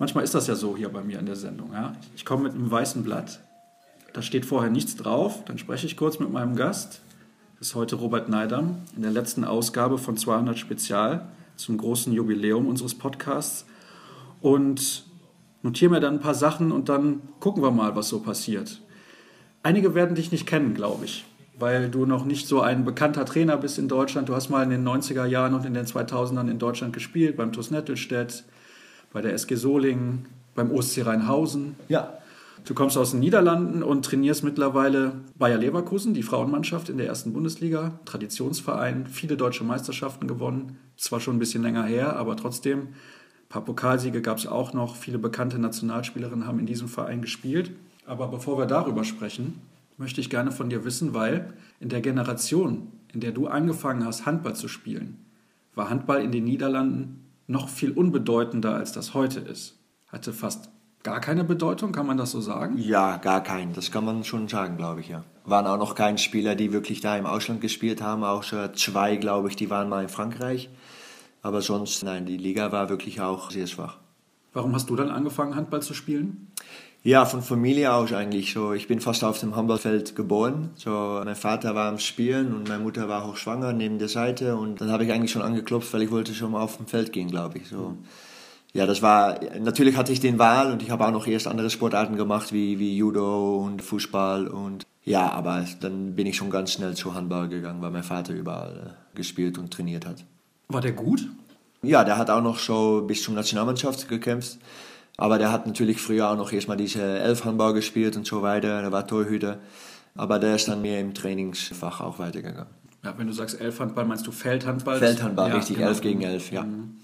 Manchmal ist das ja so hier bei mir in der Sendung. Ja? Ich komme mit einem weißen Blatt, da steht vorher nichts drauf, dann spreche ich kurz mit meinem Gast. Das ist heute Robert Neidam in der letzten Ausgabe von 200 Spezial zum großen Jubiläum unseres Podcasts und notiere mir dann ein paar Sachen und dann gucken wir mal, was so passiert. Einige werden dich nicht kennen, glaube ich, weil du noch nicht so ein bekannter Trainer bist in Deutschland. Du hast mal in den 90er Jahren und in den 2000ern in Deutschland gespielt, beim TuS Nettelstedt, bei der SG Solingen, beim OSC Rheinhausen. Ja. Du kommst aus den Niederlanden und trainierst mittlerweile Bayer Leverkusen, die Frauenmannschaft in der ersten Bundesliga, Traditionsverein, viele deutsche Meisterschaften gewonnen, zwar schon ein bisschen länger her, aber trotzdem, ein paar Pokalsiege gab es auch noch, viele bekannte Nationalspielerinnen haben in diesem Verein gespielt. Aber bevor wir darüber sprechen, möchte ich gerne von dir wissen, weil in der Generation, in der du angefangen hast, Handball zu spielen, war Handball in den Niederlanden noch viel unbedeutender, als das heute ist. Hatte fast gar keine Bedeutung, kann man das so sagen? Ja, gar keinen. Das kann man schon sagen, glaube ich, ja. Waren auch noch keine Spieler, die wirklich da im Ausland gespielt haben. Auch zwei, glaube ich, die waren mal in Frankreich. Aber sonst, nein, die Liga war wirklich auch sehr schwach. Warum hast du dann angefangen, Handball zu spielen? Ja, von Familie aus eigentlich. So, ich bin fast auf dem Handballfeld geboren. So, mein Vater war am Spielen und meine Mutter war auch schwanger neben der Seite. Und dann habe ich eigentlich schon angeklopft, weil ich wollte schon mal auf dem Feld gehen, glaube ich. So. Ja, das war, natürlich hatte ich den Wahl und ich habe auch noch erst andere Sportarten gemacht, wie, wie Judo und Fußball und ja, aber dann bin ich schon ganz schnell zu Handball gegangen, weil mein Vater überall äh, gespielt und trainiert hat. War der gut? Ja, der hat auch noch so bis zum Nationalmannschaft gekämpft. Aber der hat natürlich früher auch noch erstmal diese Elfhandball gespielt und so weiter. Der war Torhüter. Aber der ist dann mehr im Trainingsfach auch weitergegangen. Ja, wenn du sagst Elfhandball, meinst du Feldhandball? Feldhandball, ja, richtig, genau. elf gegen elf, ja. Mhm.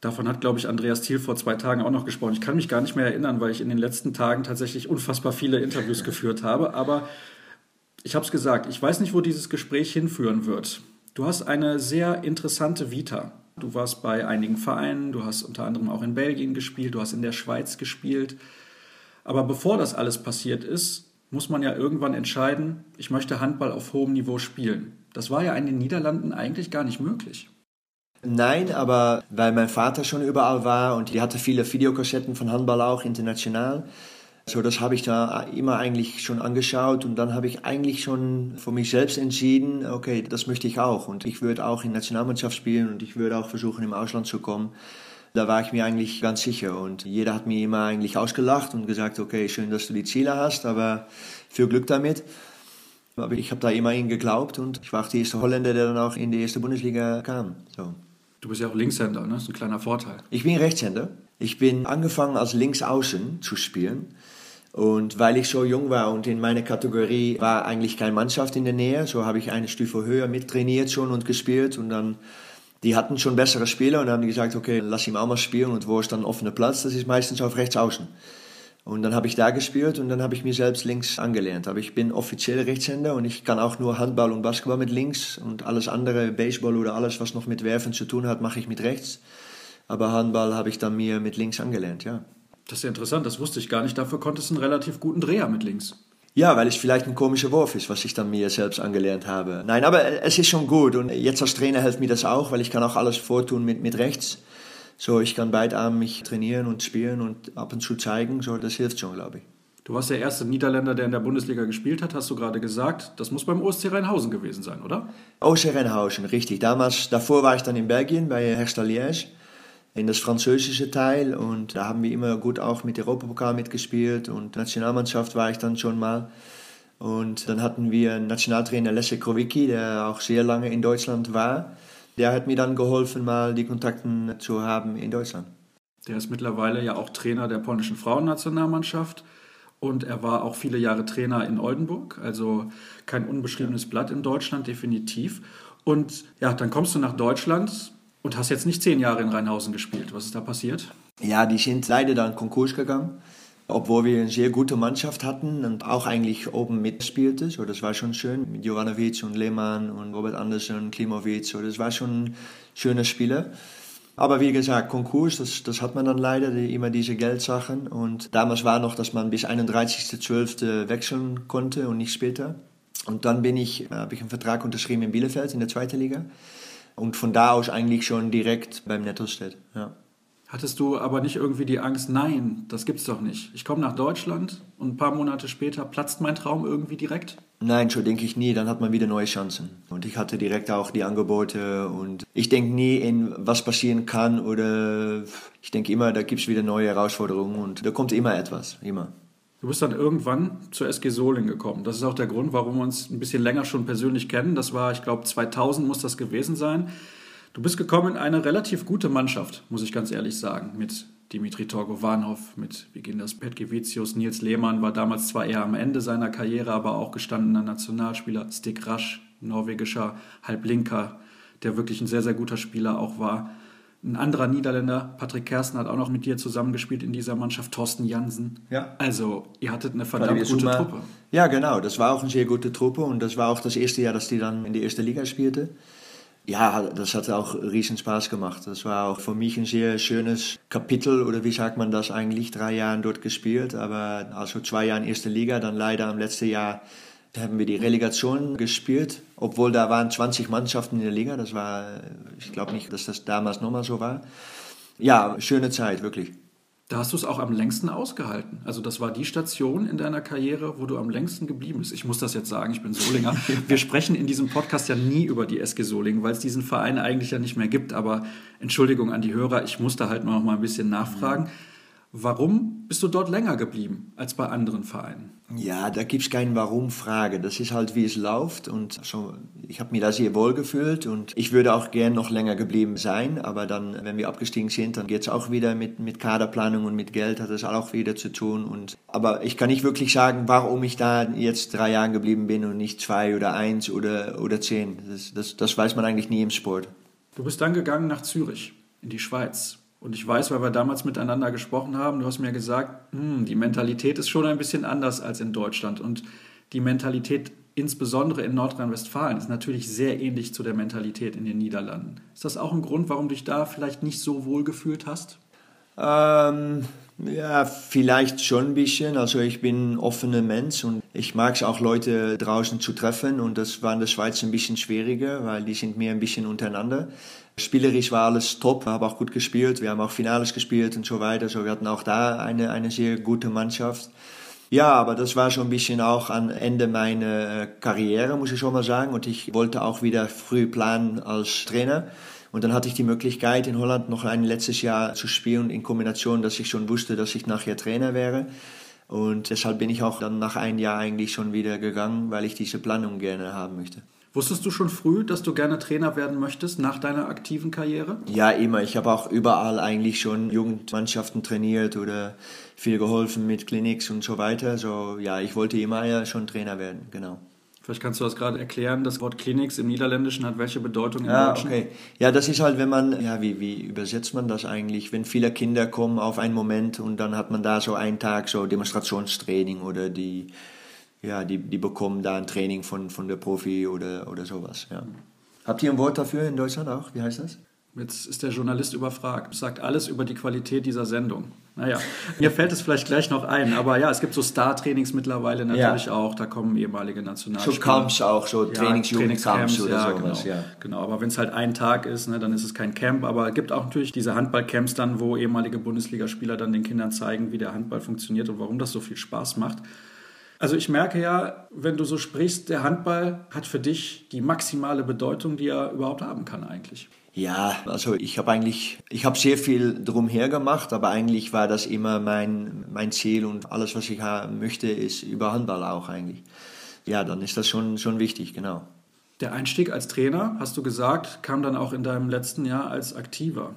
Davon hat, glaube ich, Andreas Thiel vor zwei Tagen auch noch gesprochen. Ich kann mich gar nicht mehr erinnern, weil ich in den letzten Tagen tatsächlich unfassbar viele Interviews geführt habe. Aber ich habe es gesagt, ich weiß nicht, wo dieses Gespräch hinführen wird. Du hast eine sehr interessante Vita. Du warst bei einigen Vereinen, du hast unter anderem auch in Belgien gespielt, du hast in der Schweiz gespielt. Aber bevor das alles passiert ist, muss man ja irgendwann entscheiden, ich möchte Handball auf hohem Niveau spielen. Das war ja in den Niederlanden eigentlich gar nicht möglich. Nein, aber weil mein Vater schon überall war und die hatte viele Videokassetten von Handball auch international. So, das habe ich da immer eigentlich schon angeschaut und dann habe ich eigentlich schon für mich selbst entschieden, okay, das möchte ich auch und ich würde auch in Nationalmannschaft spielen und ich würde auch versuchen, im Ausland zu kommen. Da war ich mir eigentlich ganz sicher und jeder hat mir immer eigentlich ausgelacht und gesagt, okay, schön, dass du die Ziele hast, aber viel Glück damit. Aber ich habe da immerhin geglaubt und ich war auch der erste Holländer, der dann auch in die erste Bundesliga kam. So. Du bist ja auch Linkshänder, ne? Das ist ein kleiner Vorteil. Ich bin Rechtshänder. Ich bin angefangen als Linksaußen zu spielen. Und weil ich so jung war und in meiner Kategorie war eigentlich keine Mannschaft in der Nähe, so habe ich eine Stufe höher mittrainiert schon und gespielt. Und dann, die hatten schon bessere Spieler und haben gesagt, okay, lass ihn auch mal spielen. Und wo ist dann offener Platz? Das ist meistens auf Rechtsaußen. Und dann habe ich da gespielt und dann habe ich mir selbst links angelernt. Aber ich bin offiziell Rechtshänder und ich kann auch nur Handball und Basketball mit links und alles andere, Baseball oder alles, was noch mit Werfen zu tun hat, mache ich mit rechts. Aber Handball habe ich dann mir mit links angelernt, ja. Das ist ja interessant, das wusste ich gar nicht. Dafür konntest du einen relativ guten Dreher mit links. Ja, weil es vielleicht ein komischer Wurf ist, was ich dann mir selbst angelernt habe. Nein, aber es ist schon gut und jetzt als Trainer hilft mir das auch, weil ich kann auch alles vortun mit, mit rechts. So, ich kann beidarmig trainieren und spielen und ab und zu zeigen. So, das hilft schon, glaube ich. Du warst der erste Niederländer, der in der Bundesliga gespielt hat, hast du gerade gesagt. Das muss beim OSC Rheinhausen gewesen sein, oder? OSC Rheinhausen, richtig. Damals, davor war ich dann in Belgien bei Herstal Liège in das französische Teil und da haben wir immer gut auch mit Europapokal mitgespielt und Nationalmannschaft war ich dann schon mal. Und dann hatten wir Nationaltrainer Leszek Krowicki, der auch sehr lange in Deutschland war der hat mir dann geholfen, mal die Kontakten zu haben in Deutschland. Der ist mittlerweile ja auch Trainer der polnischen Frauennationalmannschaft und er war auch viele Jahre Trainer in Oldenburg, also kein unbeschriebenes Blatt in Deutschland, definitiv. Und ja, dann kommst du nach Deutschland und hast jetzt nicht zehn Jahre in Rheinhausen gespielt. Was ist da passiert? Ja, die sind leider dann Konkurs gegangen obwohl wir eine sehr gute Mannschaft hatten und auch eigentlich oben mitspielte. So, das war schon schön mit Jovanovic und Lehmann und Robert Andersen und Klimovic. So, das war schon schöne Spiele. Aber wie gesagt, Konkurs, das, das hat man dann leider, die, immer diese Geldsachen. Und damals war noch, dass man bis 31.12. wechseln konnte und nicht später. Und dann bin ich, habe ich einen Vertrag unterschrieben in Bielefeld in der zweiten Liga. Und von da aus eigentlich schon direkt beim Nettostedt. Ja. Hattest du aber nicht irgendwie die Angst, nein, das gibt's doch nicht. Ich komme nach Deutschland und ein paar Monate später platzt mein Traum irgendwie direkt? Nein, so denke ich nie. Dann hat man wieder neue Chancen. Und ich hatte direkt auch die Angebote und ich denke nie in, was passieren kann oder ich denke immer, da gibt es wieder neue Herausforderungen und da kommt immer etwas, immer. Du bist dann irgendwann zur SG Soling gekommen. Das ist auch der Grund, warum wir uns ein bisschen länger schon persönlich kennen. Das war, ich glaube, 2000 muss das gewesen sein. Du bist gekommen in eine relativ gute Mannschaft, muss ich ganz ehrlich sagen, mit Dimitri Torgovanov, mit Vigindas Petkevicius, Nils Lehmann war damals zwar eher am Ende seiner Karriere, aber auch gestandener Nationalspieler, Stig Rasch, norwegischer Halblinker, der wirklich ein sehr, sehr guter Spieler auch war. Ein anderer Niederländer, Patrick Kersten, hat auch noch mit dir zusammengespielt in dieser Mannschaft, Thorsten Jansen. Ja. Also, ihr hattet eine verdammt gute Suma. Truppe. Ja, genau. Das war auch eine sehr gute Truppe und das war auch das erste Jahr, dass die dann in die erste Liga spielte ja, das hat auch riesen Spaß gemacht. Das war auch für mich ein sehr schönes Kapitel oder wie sagt man das eigentlich, drei Jahre dort gespielt, aber also zwei Jahre in erster Liga, dann leider im letzten Jahr haben wir die Relegation gespielt, obwohl da waren 20 Mannschaften in der Liga. Das war, ich glaube nicht, dass das damals nochmal so war. Ja, schöne Zeit, wirklich. Da hast du es auch am längsten ausgehalten. Also das war die Station in deiner Karriere, wo du am längsten geblieben bist. Ich muss das jetzt sagen, ich bin Solinger. Wir sprechen in diesem Podcast ja nie über die SG Solingen, weil es diesen Verein eigentlich ja nicht mehr gibt. Aber Entschuldigung an die Hörer, ich muss da halt noch mal ein bisschen nachfragen. Mhm. Warum bist du dort länger geblieben als bei anderen Vereinen? Ja, da gibt es keine Warum-Frage. Das ist halt, wie es läuft. Und so, ich habe mich da sehr wohl gefühlt und ich würde auch gern noch länger geblieben sein. Aber dann, wenn wir abgestiegen sind, dann geht es auch wieder mit, mit Kaderplanung und mit Geld hat es auch wieder zu tun. Und, aber ich kann nicht wirklich sagen, warum ich da jetzt drei Jahre geblieben bin und nicht zwei oder eins oder, oder zehn. Das, das, das weiß man eigentlich nie im Sport. Du bist dann gegangen nach Zürich, in die Schweiz. Und ich weiß, weil wir damals miteinander gesprochen haben, du hast mir gesagt, hm, die Mentalität ist schon ein bisschen anders als in Deutschland. Und die Mentalität insbesondere in Nordrhein-Westfalen ist natürlich sehr ähnlich zu der Mentalität in den Niederlanden. Ist das auch ein Grund, warum du dich da vielleicht nicht so wohl gefühlt hast? Ähm, ja, vielleicht schon ein bisschen. Also ich bin ein offener Mensch und ich mag es auch, Leute draußen zu treffen. Und das war in der Schweiz ein bisschen schwieriger, weil die sind mehr ein bisschen untereinander. Spielerisch war alles top, habe auch gut gespielt. Wir haben auch Finales gespielt und so weiter. So, wir hatten auch da eine, eine sehr gute Mannschaft. Ja, aber das war schon ein bisschen auch am Ende meiner äh, Karriere, muss ich schon mal sagen. Und ich wollte auch wieder früh planen als Trainer. Und dann hatte ich die Möglichkeit, in Holland noch ein letztes Jahr zu spielen, in Kombination, dass ich schon wusste, dass ich nachher Trainer wäre. Und deshalb bin ich auch dann nach einem Jahr eigentlich schon wieder gegangen, weil ich diese Planung gerne haben möchte. Wusstest du schon früh, dass du gerne Trainer werden möchtest nach deiner aktiven Karriere? Ja, immer. Ich habe auch überall eigentlich schon Jugendmannschaften trainiert oder viel geholfen mit Clinics und so weiter. So, ja, ich wollte immer ja schon Trainer werden, genau. Vielleicht kannst du das gerade erklären. Das Wort Clinics im Niederländischen hat welche Bedeutung im ja, Deutschen? Okay. Ja, das ist halt, wenn man, ja, wie, wie übersetzt man das eigentlich? Wenn viele Kinder kommen auf einen Moment und dann hat man da so einen Tag so Demonstrationstraining oder die ja, die, die bekommen da ein Training von, von der Profi oder, oder sowas. Ja. Habt ihr ein Wort dafür in Deutschland auch? Wie heißt das? Jetzt ist der Journalist überfragt, sagt alles über die Qualität dieser Sendung. Naja, mir fällt es vielleicht gleich noch ein, aber ja, es gibt so Star-Trainings mittlerweile natürlich ja. auch, da kommen ehemalige Nationalspieler. So Camps auch, so Trainings, ja, Trainingscamps oder ja, sowas, genau. ja. Genau, aber wenn es halt ein Tag ist, ne, dann ist es kein Camp, aber es gibt auch natürlich diese Handballcamps dann, wo ehemalige Bundesligaspieler dann den Kindern zeigen, wie der Handball funktioniert und warum das so viel Spaß macht. Also ich merke ja, wenn du so sprichst, der Handball hat für dich die maximale Bedeutung, die er überhaupt haben kann eigentlich. Ja, also ich habe eigentlich, ich habe sehr viel drumher gemacht, aber eigentlich war das immer mein, mein Ziel und alles, was ich haben möchte, ist über Handball auch eigentlich. Ja, dann ist das schon, schon wichtig, genau. Der Einstieg als Trainer, hast du gesagt, kam dann auch in deinem letzten Jahr als Aktiver.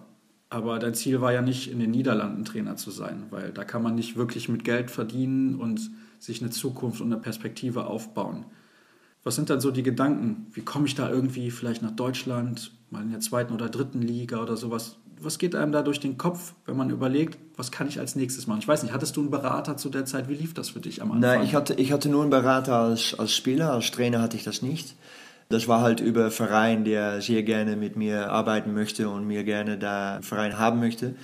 Aber dein Ziel war ja nicht, in den Niederlanden Trainer zu sein, weil da kann man nicht wirklich mit Geld verdienen und sich eine Zukunft und eine Perspektive aufbauen. Was sind dann so die Gedanken? Wie komme ich da irgendwie vielleicht nach Deutschland, mal in der zweiten oder dritten Liga oder sowas? Was geht einem da durch den Kopf, wenn man überlegt, was kann ich als nächstes machen? Ich weiß nicht, hattest du einen Berater zu der Zeit? Wie lief das für dich am Anfang? Nein, ich hatte, ich hatte nur einen Berater als, als Spieler, als Trainer hatte ich das nicht. Das war halt über Verein, der sehr gerne mit mir arbeiten möchte und mir gerne da einen Verein haben möchte.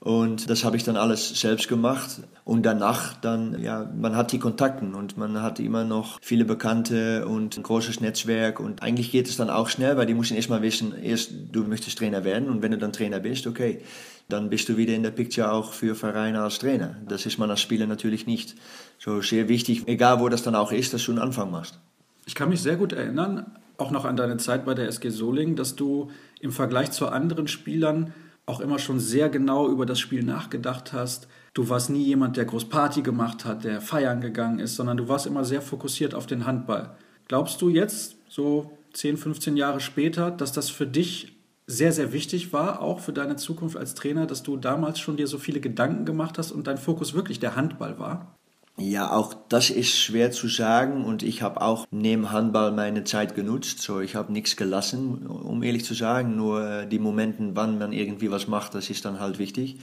Und das habe ich dann alles selbst gemacht. Und danach dann, ja, man hat die Kontakten und man hat immer noch viele Bekannte und ein großes Netzwerk. Und eigentlich geht es dann auch schnell, weil die müssen erstmal wissen, erst du möchtest Trainer werden und wenn du dann Trainer bist, okay, dann bist du wieder in der Picture auch für Vereine als Trainer. Das ist man als Spieler natürlich nicht. So sehr wichtig, egal wo das dann auch ist, dass du einen Anfang machst. Ich kann mich sehr gut erinnern, auch noch an deine Zeit bei der SG Solingen, dass du im Vergleich zu anderen Spielern auch immer schon sehr genau über das Spiel nachgedacht hast. Du warst nie jemand, der groß Party gemacht hat, der feiern gegangen ist, sondern du warst immer sehr fokussiert auf den Handball. Glaubst du jetzt, so 10, 15 Jahre später, dass das für dich sehr, sehr wichtig war, auch für deine Zukunft als Trainer, dass du damals schon dir so viele Gedanken gemacht hast und dein Fokus wirklich der Handball war? Ja, auch das ist schwer zu sagen und ich habe auch neben Handball meine Zeit genutzt. So, ich habe nichts gelassen, um ehrlich zu sagen. Nur die Momente, wann man irgendwie was macht, das ist dann halt wichtig.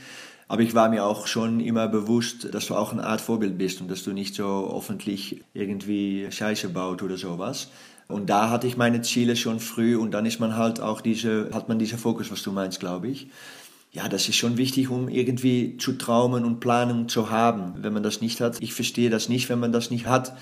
Aber ich war mir auch schon immer bewusst, dass du auch eine Art Vorbild bist und dass du nicht so öffentlich irgendwie Scheiße baut oder sowas. Und da hatte ich meine Ziele schon früh und dann ist man halt auch diese, hat man diesen Fokus, was du meinst, glaube ich ja, das ist schon wichtig, um irgendwie zu traumen und Planung zu haben. Wenn man das nicht hat, ich verstehe das nicht, wenn man das nicht hat.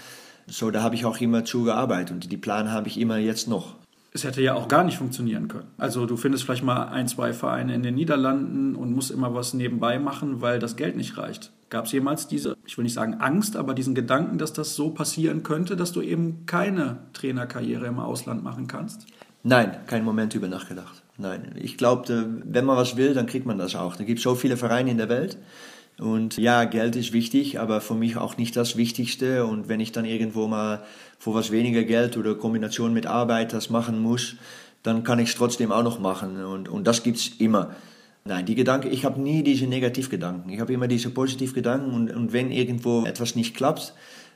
So, da habe ich auch immer zugearbeitet und die Pläne habe ich immer jetzt noch. Es hätte ja auch gar nicht funktionieren können. Also du findest vielleicht mal ein, zwei Vereine in den Niederlanden und musst immer was nebenbei machen, weil das Geld nicht reicht. Gab es jemals diese, ich will nicht sagen Angst, aber diesen Gedanken, dass das so passieren könnte, dass du eben keine Trainerkarriere im Ausland machen kannst? Nein, keinen Moment über nachgedacht. Nein, ich glaube, wenn man was will, dann kriegt man das auch. Da gibt so viele Vereine in der Welt. Und ja, Geld ist wichtig, aber für mich auch nicht das Wichtigste. Und wenn ich dann irgendwo mal für was weniger Geld oder Kombination mit Arbeit das machen muss, dann kann ich es trotzdem auch noch machen. Und, und das es immer. Nein, die Gedanken, ich habe nie diese Negativgedanken. Ich habe immer diese Positivgedanken. Und, und wenn irgendwo etwas nicht klappt,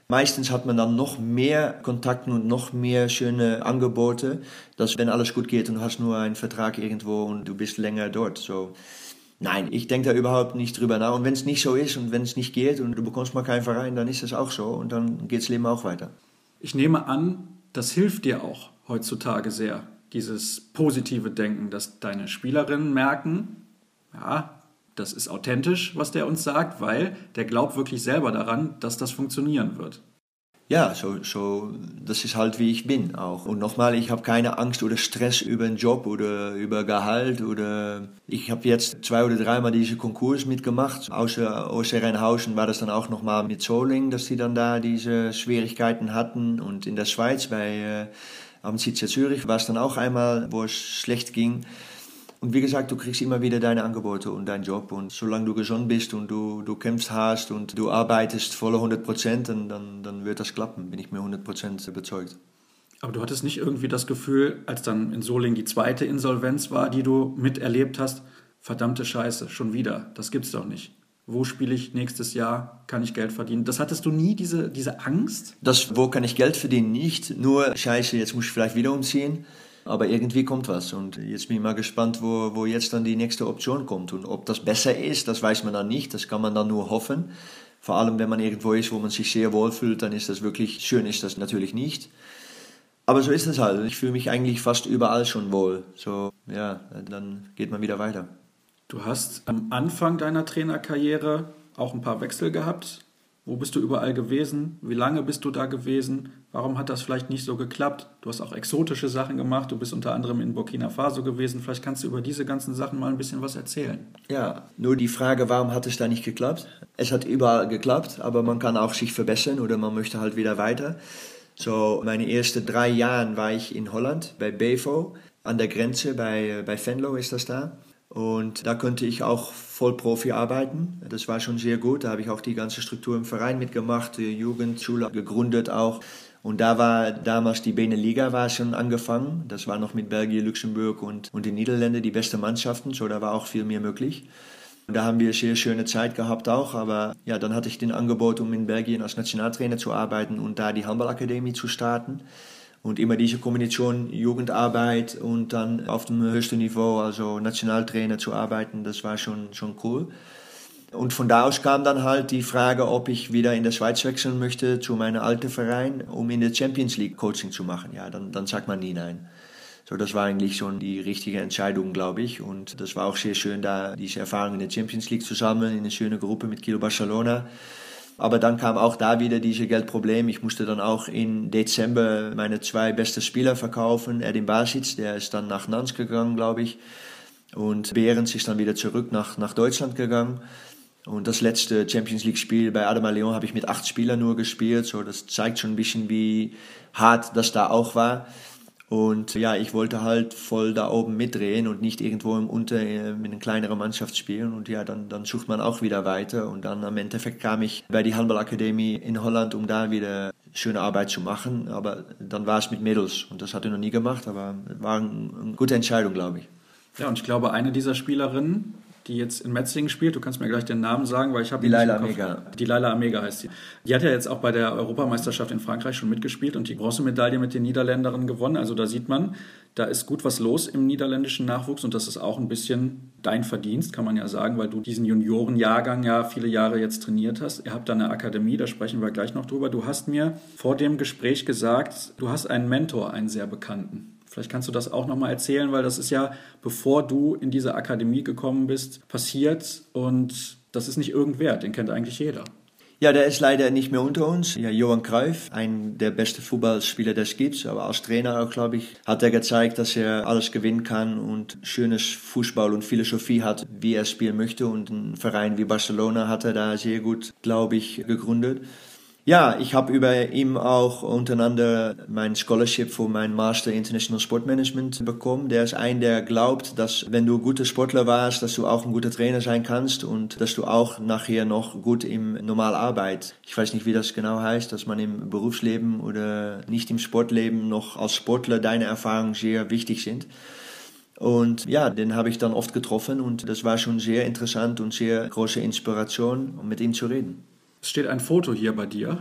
Meistens hat man dann noch mehr Kontakte und noch mehr schöne Angebote, dass wenn alles gut geht und du hast nur einen Vertrag irgendwo und du bist länger dort. So, nein, ich denke da überhaupt nicht drüber nach. Und wenn es nicht so ist und wenn es nicht geht und du bekommst mal keinen Verein, dann ist es auch so und dann geht das Leben auch weiter. Ich nehme an, das hilft dir auch heutzutage sehr, dieses positive Denken, dass deine Spielerinnen merken, ja, das ist authentisch, was der uns sagt, weil der glaubt wirklich selber daran, dass das funktionieren wird. Ja, so, so, das ist halt wie ich bin auch. Und nochmal, ich habe keine Angst oder Stress über einen Job oder über Gehalt oder ich habe jetzt zwei oder dreimal diese Konkurs mitgemacht. Außer Osterrheinhausen war das dann auch nochmal mit Soling, dass die dann da diese Schwierigkeiten hatten. Und in der Schweiz bei äh, am Zürich war es dann auch einmal, wo es schlecht ging. Und wie gesagt, du kriegst immer wieder deine Angebote und deinen Job. Und solange du gesund bist und du, du kämpfst hast und du arbeitest volle 100 Prozent, dann, dann wird das klappen, bin ich mir 100 Prozent überzeugt. Aber du hattest nicht irgendwie das Gefühl, als dann in Soling die zweite Insolvenz war, die du miterlebt hast, verdammte Scheiße, schon wieder, das gibt's doch nicht. Wo spiele ich nächstes Jahr? Kann ich Geld verdienen? Das hattest du nie, diese, diese Angst? Das, wo kann ich Geld verdienen? Nicht. Nur, Scheiße, jetzt muss ich vielleicht wieder umziehen. Aber irgendwie kommt was. Und jetzt bin ich mal gespannt, wo, wo jetzt dann die nächste Option kommt. Und ob das besser ist, das weiß man dann nicht. Das kann man dann nur hoffen. Vor allem, wenn man irgendwo ist, wo man sich sehr wohl fühlt, dann ist das wirklich schön, ist das natürlich nicht. Aber so ist es halt. Ich fühle mich eigentlich fast überall schon wohl. So, ja, dann geht man wieder weiter. Du hast am Anfang deiner Trainerkarriere auch ein paar Wechsel gehabt. Wo bist du überall gewesen? Wie lange bist du da gewesen? Warum hat das vielleicht nicht so geklappt? Du hast auch exotische Sachen gemacht. Du bist unter anderem in Burkina Faso gewesen. Vielleicht kannst du über diese ganzen Sachen mal ein bisschen was erzählen. Ja, nur die Frage, warum hat es da nicht geklappt? Es hat überall geklappt, aber man kann auch sich verbessern oder man möchte halt wieder weiter. So, meine ersten drei Jahre war ich in Holland bei Bevo an der Grenze bei, bei Venlo ist das da. Und da konnte ich auch Vollprofi arbeiten. Das war schon sehr gut. Da habe ich auch die ganze Struktur im Verein mitgemacht, die Jugendschule gegründet auch. Und da war damals die Beneliga war schon angefangen. Das war noch mit Belgien, Luxemburg und, und den Niederlanden die beste Mannschaften. So, da war auch viel mehr möglich. Und da haben wir sehr schöne Zeit gehabt auch. Aber ja, dann hatte ich den Angebot, um in Belgien als Nationaltrainer zu arbeiten und da die Handballakademie zu starten. Und immer diese Kombination Jugendarbeit und dann auf dem höchsten Niveau, also Nationaltrainer zu arbeiten, das war schon, schon cool. Und von da aus kam dann halt die Frage, ob ich wieder in der Schweiz wechseln möchte zu meinem alten Verein, um in der Champions League Coaching zu machen. Ja, dann, dann sagt man nie nein. So, das war eigentlich schon die richtige Entscheidung, glaube ich. Und das war auch sehr schön, da diese Erfahrung in der Champions League zu sammeln, in eine schöne Gruppe mit Kilo Barcelona. Aber dann kam auch da wieder diese Geldproblem. Ich musste dann auch im Dezember meine zwei besten Spieler verkaufen. Erdin Basic, der ist dann nach Nantes gegangen, glaube ich. Und Behrens ist dann wieder zurück nach, nach Deutschland gegangen. Und das letzte Champions League Spiel bei Adama Leon habe ich mit acht Spielern nur gespielt. So, das zeigt schon ein bisschen, wie hart das da auch war. Und ja, ich wollte halt voll da oben mitdrehen und nicht irgendwo im Unter äh, mit einer kleineren Mannschaft spielen. Und ja, dann, dann sucht man auch wieder weiter. Und dann am Endeffekt kam ich bei die Handballakademie in Holland, um da wieder schöne Arbeit zu machen. Aber dann war es mit Mädels und das hatte ich noch nie gemacht, aber war eine gute Entscheidung, glaube ich. Ja, und ich glaube, eine dieser Spielerinnen, die jetzt in Metzingen spielt. Du kannst mir gleich den Namen sagen, weil ich habe die Laila Amega. Die Laila Amega heißt sie. Die hat ja jetzt auch bei der Europameisterschaft in Frankreich schon mitgespielt und die Bronzemedaille mit den Niederländerinnen gewonnen. Also da sieht man, da ist gut was los im niederländischen Nachwuchs und das ist auch ein bisschen dein Verdienst, kann man ja sagen, weil du diesen Juniorenjahrgang ja viele Jahre jetzt trainiert hast. Ihr habt da eine Akademie, da sprechen wir gleich noch drüber. Du hast mir vor dem Gespräch gesagt, du hast einen Mentor, einen sehr bekannten. Vielleicht kannst du das auch nochmal erzählen, weil das ist ja, bevor du in diese Akademie gekommen bist, passiert und das ist nicht irgendwer, den kennt eigentlich jeder. Ja, der ist leider nicht mehr unter uns. Ja, Johan Cruyff, ein der besten Fußballspieler, das gibt, aber als Trainer auch, glaube ich, hat er gezeigt, dass er alles gewinnen kann und schönes Fußball und Philosophie hat, wie er spielen möchte. Und ein Verein wie Barcelona hat er da sehr gut, glaube ich, gegründet. Ja, ich habe über ihm auch untereinander mein Scholarship für mein Master International Sport Management bekommen. Der ist ein, der glaubt, dass wenn du guter Sportler warst, dass du auch ein guter Trainer sein kannst und dass du auch nachher noch gut im Normalarbeit, ich weiß nicht, wie das genau heißt, dass man im Berufsleben oder nicht im Sportleben noch als Sportler deine Erfahrungen sehr wichtig sind. Und ja, den habe ich dann oft getroffen und das war schon sehr interessant und sehr große Inspiration, um mit ihm zu reden. Es steht ein Foto hier bei dir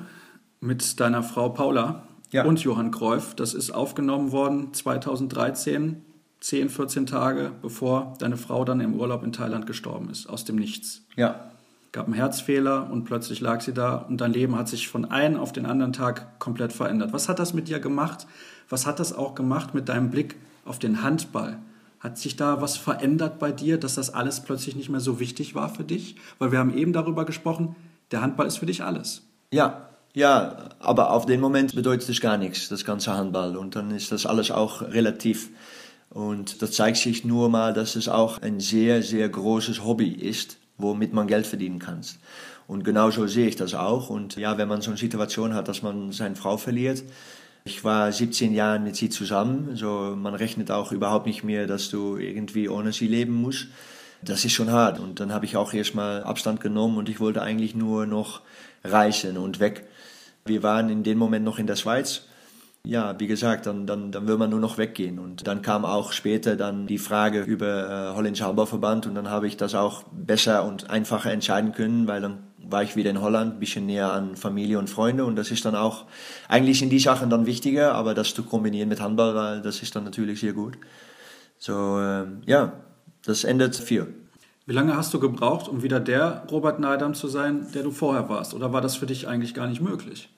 mit deiner Frau Paula ja. und Johann Kreuf. Das ist aufgenommen worden 2013, 10, 14 Tage bevor deine Frau dann im Urlaub in Thailand gestorben ist, aus dem Nichts. Ja. Gab einen Herzfehler und plötzlich lag sie da und dein Leben hat sich von einem auf den anderen Tag komplett verändert. Was hat das mit dir gemacht? Was hat das auch gemacht mit deinem Blick auf den Handball? Hat sich da was verändert bei dir, dass das alles plötzlich nicht mehr so wichtig war für dich? Weil wir haben eben darüber gesprochen, der Handball ist für dich alles. Ja, ja, aber auf den Moment bedeutet es gar nichts, das ganze Handball. Und dann ist das alles auch relativ. Und das zeigt sich nur mal, dass es auch ein sehr, sehr großes Hobby ist, womit man Geld verdienen kann. Und genauso sehe ich das auch. Und ja, wenn man so eine Situation hat, dass man seine Frau verliert, ich war 17 Jahre mit sie zusammen, so man rechnet auch überhaupt nicht mehr, dass du irgendwie ohne sie leben musst das ist schon hart. Und dann habe ich auch erstmal Abstand genommen und ich wollte eigentlich nur noch reisen und weg. Wir waren in dem Moment noch in der Schweiz. Ja, wie gesagt, dann, dann, dann will man nur noch weggehen. Und dann kam auch später dann die Frage über äh, Holländischer Handballverband und dann habe ich das auch besser und einfacher entscheiden können, weil dann war ich wieder in Holland, bisschen näher an Familie und Freunde und das ist dann auch, eigentlich sind die Sachen dann wichtiger, aber das zu kombinieren mit Handball, das ist dann natürlich sehr gut. So, äh, ja, das endet vier. Wie lange hast du gebraucht, um wieder der Robert Neidam zu sein, der du vorher warst? Oder war das für dich eigentlich gar nicht möglich?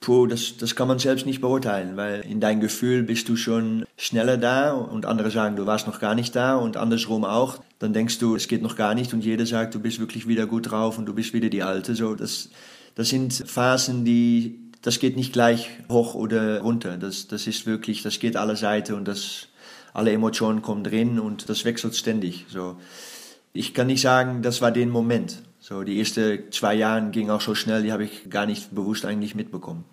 Puh, das, das kann man selbst nicht beurteilen, weil in deinem Gefühl bist du schon schneller da und andere sagen, du warst noch gar nicht da und andersrum auch. Dann denkst du, es geht noch gar nicht und jeder sagt, du bist wirklich wieder gut drauf und du bist wieder die Alte. So, das, das sind Phasen, die, das geht nicht gleich hoch oder runter. Das, das ist wirklich, das geht alle Seiten und das, alle Emotionen kommen drin und das wechselt ständig. So, ich kann nicht sagen, das war den Moment. So, die ersten zwei Jahre gingen auch so schnell, die habe ich gar nicht bewusst eigentlich mitbekommen.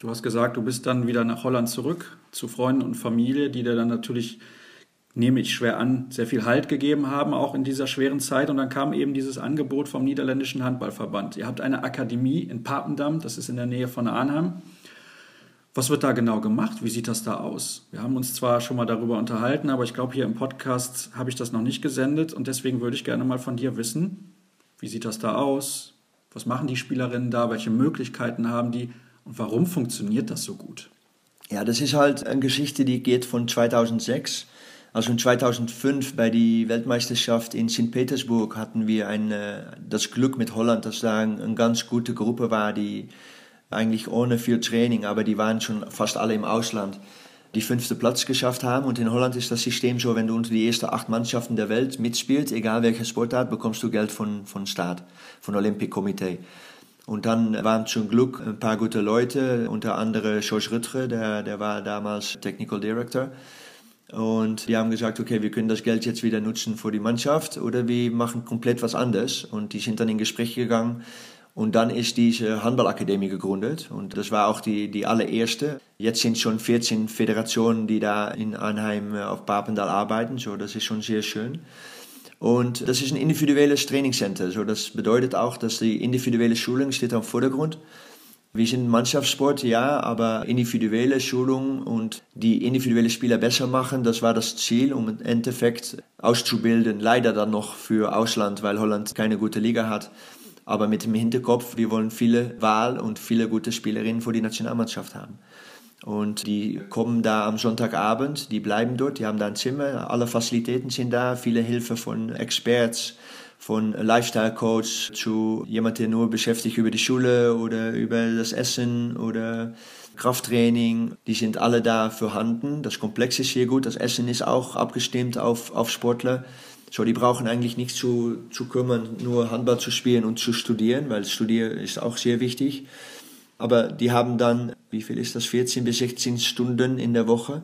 Du hast gesagt, du bist dann wieder nach Holland zurück zu Freunden und Familie, die dir dann natürlich, nehme ich schwer an, sehr viel Halt gegeben haben, auch in dieser schweren Zeit. Und dann kam eben dieses Angebot vom Niederländischen Handballverband. Ihr habt eine Akademie in Papendam, das ist in der Nähe von Arnhem. Was wird da genau gemacht? Wie sieht das da aus? Wir haben uns zwar schon mal darüber unterhalten, aber ich glaube, hier im Podcast habe ich das noch nicht gesendet und deswegen würde ich gerne mal von dir wissen, wie sieht das da aus? Was machen die Spielerinnen da? Welche Möglichkeiten haben die? Und warum funktioniert das so gut? Ja, das ist halt eine Geschichte, die geht von 2006. Also in 2005 bei der Weltmeisterschaft in St. Petersburg hatten wir ein, das Glück mit Holland, dass da eine ganz gute Gruppe war, die eigentlich ohne viel Training, aber die waren schon fast alle im Ausland, die fünfte Platz geschafft haben. Und in Holland ist das System so, wenn du unter die ersten acht Mannschaften der Welt mitspielst, egal welcher Sportart, bekommst du Geld von, von Staat, von Olympic Komitee. Und dann waren zum Glück ein paar gute Leute, unter anderem George Rüttger, der, der war damals Technical Director. Und die haben gesagt, okay, wir können das Geld jetzt wieder nutzen für die Mannschaft oder wir machen komplett was anderes. Und die sind dann in Gespräch gegangen. Und dann ist diese Handballakademie gegründet. Und das war auch die, die allererste. Jetzt sind schon 14 Föderationen, die da in Anheim auf Papendal arbeiten. So, das ist schon sehr schön. Und das ist ein individuelles Trainingscenter. So, das bedeutet auch, dass die individuelle Schulung steht am Vordergrund. Wir sind Mannschaftssport, ja, aber individuelle Schulung und die individuelle Spieler besser machen, das war das Ziel, um im Endeffekt auszubilden. Leider dann noch für Ausland, weil Holland keine gute Liga hat. Aber mit dem Hinterkopf, wir wollen viele Wahl und viele gute Spielerinnen für die Nationalmannschaft haben. Und die kommen da am Sonntagabend, die bleiben dort, die haben da ein Zimmer, alle Facilitäten sind da, viele Hilfe von Experts, von Lifestyle Coach zu jemand, der nur beschäftigt über die Schule oder über das Essen oder Krafttraining. Die sind alle da vorhanden. Das Komplex ist sehr gut. Das Essen ist auch abgestimmt auf, auf Sportler. So, die brauchen eigentlich nichts zu, zu kümmern, nur Handball zu spielen und zu studieren, weil Studieren ist auch sehr wichtig. Aber die haben dann, wie viel ist das, 14 bis 16 Stunden in der Woche,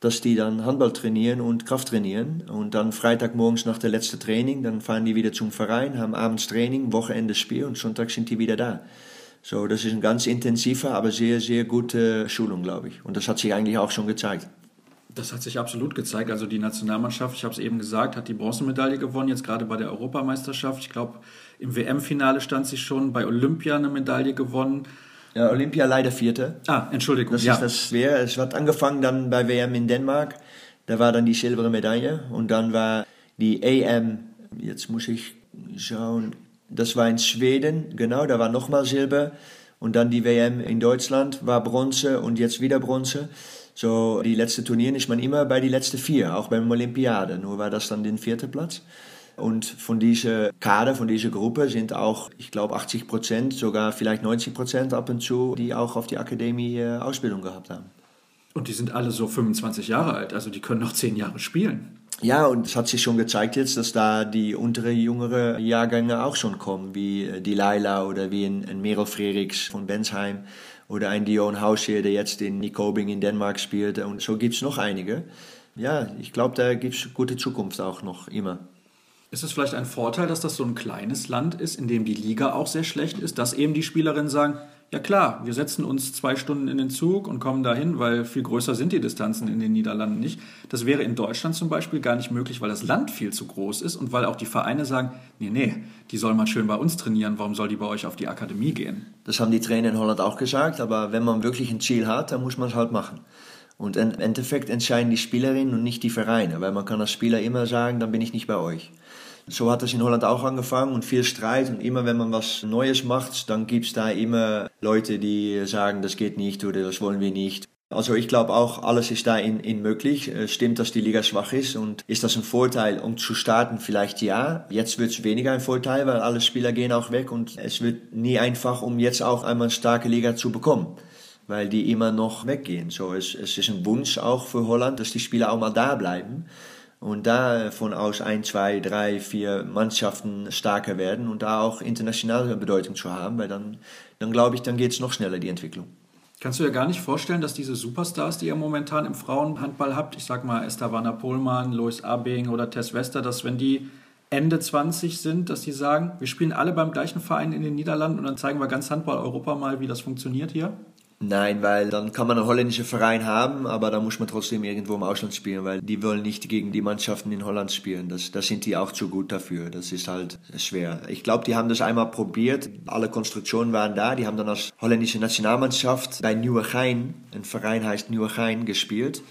dass die dann Handball trainieren und Kraft trainieren. Und dann Freitagmorgens nach der letzten Training, dann fahren die wieder zum Verein, haben abends Training, Wochenende Spiel und Sonntag sind die wieder da. So, das ist eine ganz intensive, aber sehr, sehr gute Schulung, glaube ich. Und das hat sich eigentlich auch schon gezeigt. Das hat sich absolut gezeigt. Also die Nationalmannschaft, ich habe es eben gesagt, hat die Bronzemedaille gewonnen, jetzt gerade bei der Europameisterschaft. Ich glaube, im WM-Finale stand sie schon, bei Olympia eine Medaille gewonnen. Ja, Olympia leider Vierte. Ah, Entschuldigung. Das ja. ist das schwer. Es hat angefangen dann bei WM in Dänemark. Da war dann die silberne Medaille. Und dann war die AM, jetzt muss ich schauen, das war in Schweden, genau, da war nochmal Silber. Und dann die WM in Deutschland war Bronze und jetzt wieder Bronze. So, die letzte Turnier ist man immer bei die letzten vier, auch beim Olympiade. Nur war das dann den vierten Platz. Und von dieser Kader, von dieser Gruppe sind auch, ich glaube, 80 Prozent, sogar vielleicht 90 Prozent ab und zu, die auch auf die Akademie äh, Ausbildung gehabt haben. Und die sind alle so 25 Jahre alt, also die können noch 10 Jahre spielen. Ja, und es hat sich schon gezeigt jetzt, dass da die untere, jüngere Jahrgänge auch schon kommen, wie äh, die Laila oder wie ein, ein Merel Frerichs von Bensheim oder ein Dion Hausheer, der jetzt in Nikobing in Dänemark spielt. Und so gibt es noch einige. Ja, ich glaube, da gibt es gute Zukunft auch noch immer. Ist es vielleicht ein Vorteil, dass das so ein kleines Land ist, in dem die Liga auch sehr schlecht ist, dass eben die Spielerinnen sagen, ja klar, wir setzen uns zwei Stunden in den Zug und kommen dahin, weil viel größer sind die Distanzen in den Niederlanden nicht. Das wäre in Deutschland zum Beispiel gar nicht möglich, weil das Land viel zu groß ist und weil auch die Vereine sagen, nee, nee, die soll mal schön bei uns trainieren, warum soll die bei euch auf die Akademie gehen? Das haben die Trainer in Holland auch gesagt, aber wenn man wirklich ein Ziel hat, dann muss man es halt machen. Und im Endeffekt entscheiden die Spielerinnen und nicht die Vereine, weil man kann als Spieler immer sagen, dann bin ich nicht bei euch. So hat es in Holland auch angefangen und viel Streit. Und immer wenn man was Neues macht, dann gibt es da immer Leute, die sagen, das geht nicht oder das wollen wir nicht. Also ich glaube auch, alles ist da in, in möglich. Stimmt, dass die Liga schwach ist und ist das ein Vorteil, um zu starten? Vielleicht ja. Jetzt wird es weniger ein Vorteil, weil alle Spieler gehen auch weg und es wird nie einfach, um jetzt auch einmal eine starke Liga zu bekommen weil die immer noch weggehen. So, es, es ist ein Wunsch auch für Holland, dass die Spieler auch mal da bleiben und davon aus ein, zwei, drei, vier Mannschaften stärker werden und da auch internationale Bedeutung zu haben, weil dann, dann glaube ich, dann geht es noch schneller, die Entwicklung. Kannst du dir gar nicht vorstellen, dass diese Superstars, die ihr momentan im Frauenhandball habt, ich sag mal Esther Vanna Pohlmann, Lois Abing oder Tess Wester, dass wenn die Ende 20 sind, dass die sagen, wir spielen alle beim gleichen Verein in den Niederlanden und dann zeigen wir ganz Handball Europa mal, wie das funktioniert hier? Nein, weil dann kann man einen holländischen Verein haben, aber da muss man trotzdem irgendwo im Ausland spielen, weil die wollen nicht gegen die Mannschaften in Holland spielen. Das, da sind die auch zu gut dafür. Das ist halt schwer. Ich glaube, die haben das einmal probiert. Alle Konstruktionen waren da. Die haben dann als holländische Nationalmannschaft bei Nieuwegein, ein Verein heißt Nieuwegein, gespielt